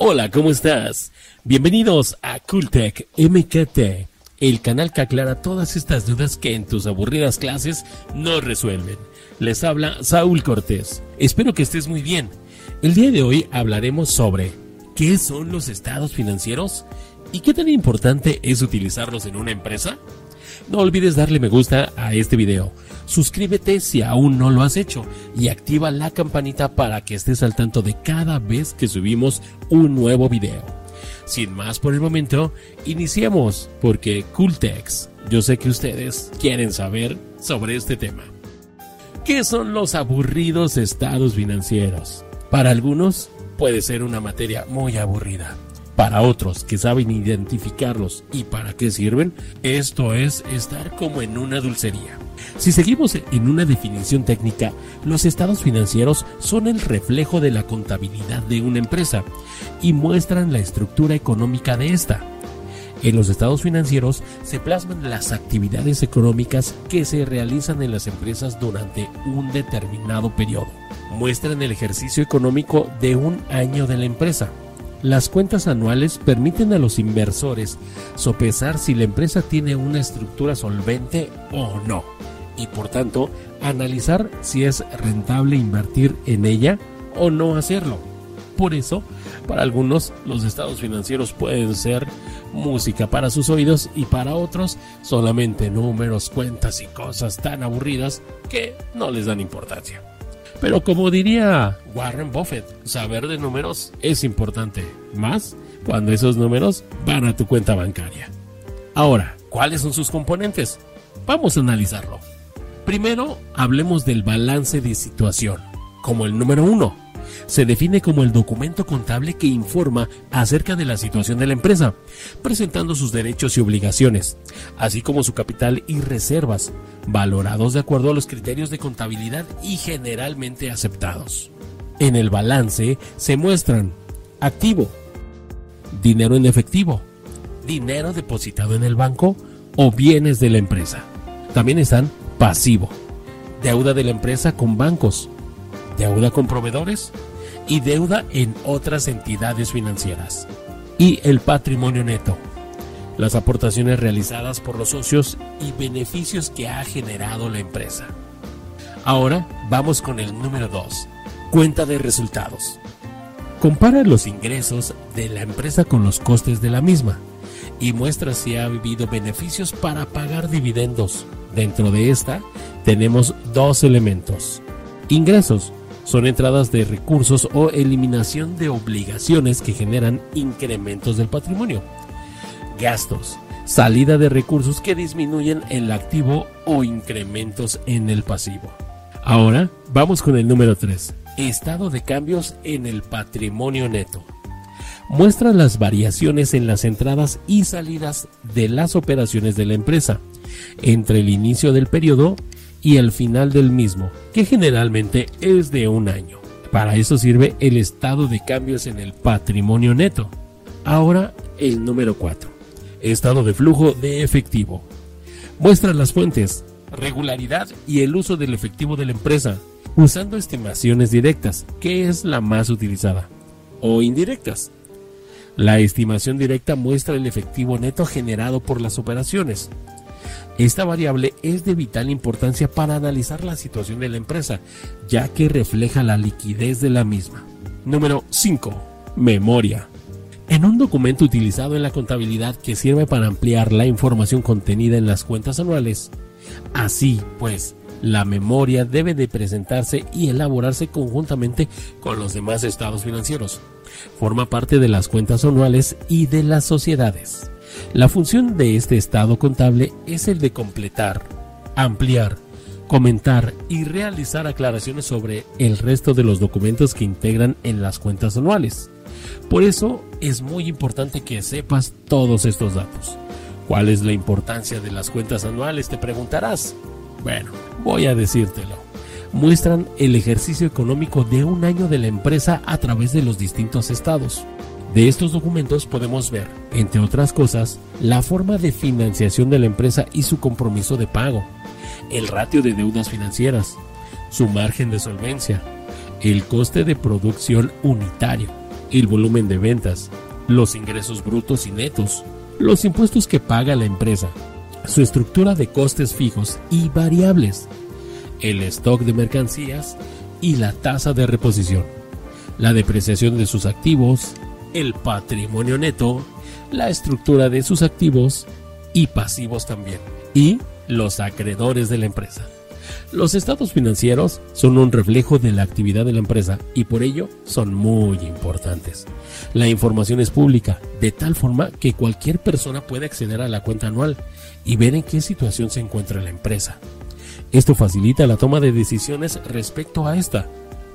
Hola, ¿cómo estás? Bienvenidos a Cooltech MKT, el canal que aclara todas estas dudas que en tus aburridas clases no resuelven. Les habla Saúl Cortés. Espero que estés muy bien. El día de hoy hablaremos sobre qué son los estados financieros y qué tan importante es utilizarlos en una empresa. No olvides darle me gusta a este video. Suscríbete si aún no lo has hecho y activa la campanita para que estés al tanto de cada vez que subimos un nuevo video. Sin más por el momento, iniciemos porque Cooltex, yo sé que ustedes quieren saber sobre este tema. ¿Qué son los aburridos estados financieros? Para algunos puede ser una materia muy aburrida para otros que saben identificarlos y para qué sirven, esto es estar como en una dulcería. Si seguimos en una definición técnica, los estados financieros son el reflejo de la contabilidad de una empresa y muestran la estructura económica de esta. En los estados financieros se plasman las actividades económicas que se realizan en las empresas durante un determinado periodo. Muestran el ejercicio económico de un año de la empresa las cuentas anuales permiten a los inversores sopesar si la empresa tiene una estructura solvente o no y por tanto analizar si es rentable invertir en ella o no hacerlo. Por eso, para algunos los estados financieros pueden ser música para sus oídos y para otros solamente números, cuentas y cosas tan aburridas que no les dan importancia. Pero como diría Warren Buffett, saber de números es importante, más cuando esos números van a tu cuenta bancaria. Ahora, ¿cuáles son sus componentes? Vamos a analizarlo. Primero, hablemos del balance de situación, como el número uno se define como el documento contable que informa acerca de la situación de la empresa, presentando sus derechos y obligaciones, así como su capital y reservas, valorados de acuerdo a los criterios de contabilidad y generalmente aceptados. En el balance se muestran activo, dinero en efectivo, dinero depositado en el banco o bienes de la empresa. También están pasivo, deuda de la empresa con bancos, deuda con proveedores y deuda en otras entidades financieras. Y el patrimonio neto, las aportaciones realizadas por los socios y beneficios que ha generado la empresa. Ahora vamos con el número 2, cuenta de resultados. Compara los ingresos de la empresa con los costes de la misma y muestra si ha habido beneficios para pagar dividendos. Dentro de esta tenemos dos elementos. Ingresos, son entradas de recursos o eliminación de obligaciones que generan incrementos del patrimonio. Gastos, salida de recursos que disminuyen el activo o incrementos en el pasivo. Ahora vamos con el número 3, estado de cambios en el patrimonio neto. Muestra las variaciones en las entradas y salidas de las operaciones de la empresa entre el inicio del periodo y el final del mismo, que generalmente es de un año. Para eso sirve el estado de cambios en el patrimonio neto. Ahora el número 4. Estado de flujo de efectivo. Muestra las fuentes, regularidad y el uso del efectivo de la empresa, usando estimaciones directas, que es la más utilizada, o indirectas. La estimación directa muestra el efectivo neto generado por las operaciones, esta variable es de vital importancia para analizar la situación de la empresa, ya que refleja la liquidez de la misma. Número 5. Memoria. En un documento utilizado en la contabilidad que sirve para ampliar la información contenida en las cuentas anuales. Así pues, la memoria debe de presentarse y elaborarse conjuntamente con los demás estados financieros. Forma parte de las cuentas anuales y de las sociedades. La función de este estado contable es el de completar, ampliar, comentar y realizar aclaraciones sobre el resto de los documentos que integran en las cuentas anuales. Por eso es muy importante que sepas todos estos datos. ¿Cuál es la importancia de las cuentas anuales? Te preguntarás. Bueno, voy a decírtelo. Muestran el ejercicio económico de un año de la empresa a través de los distintos estados. De estos documentos podemos ver, entre otras cosas, la forma de financiación de la empresa y su compromiso de pago, el ratio de deudas financieras, su margen de solvencia, el coste de producción unitario, el volumen de ventas, los ingresos brutos y netos, los impuestos que paga la empresa, su estructura de costes fijos y variables, el stock de mercancías y la tasa de reposición, la depreciación de sus activos, el patrimonio neto, la estructura de sus activos y pasivos también, y los acreedores de la empresa. Los estados financieros son un reflejo de la actividad de la empresa y por ello son muy importantes. La información es pública, de tal forma que cualquier persona puede acceder a la cuenta anual y ver en qué situación se encuentra la empresa. Esto facilita la toma de decisiones respecto a esta.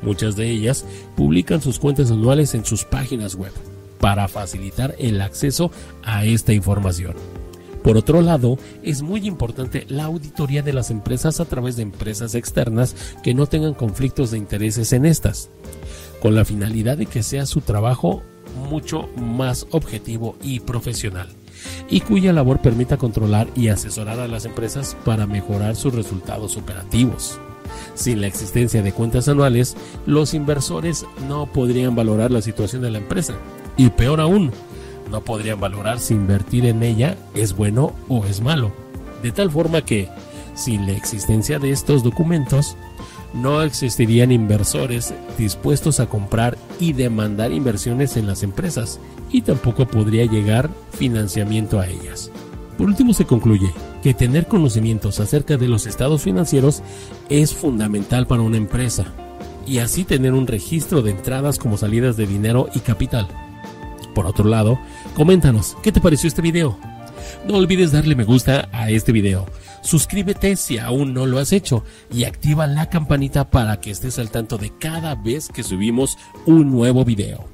Muchas de ellas publican sus cuentas anuales en sus páginas web para facilitar el acceso a esta información. Por otro lado, es muy importante la auditoría de las empresas a través de empresas externas que no tengan conflictos de intereses en estas, con la finalidad de que sea su trabajo mucho más objetivo y profesional, y cuya labor permita controlar y asesorar a las empresas para mejorar sus resultados operativos. Sin la existencia de cuentas anuales, los inversores no podrían valorar la situación de la empresa, y peor aún, no podrían valorar si invertir en ella es bueno o es malo. De tal forma que, sin la existencia de estos documentos, no existirían inversores dispuestos a comprar y demandar inversiones en las empresas y tampoco podría llegar financiamiento a ellas. Por último se concluye que tener conocimientos acerca de los estados financieros es fundamental para una empresa y así tener un registro de entradas como salidas de dinero y capital. Por otro lado, coméntanos, ¿qué te pareció este video? No olvides darle me gusta a este video. Suscríbete si aún no lo has hecho y activa la campanita para que estés al tanto de cada vez que subimos un nuevo video.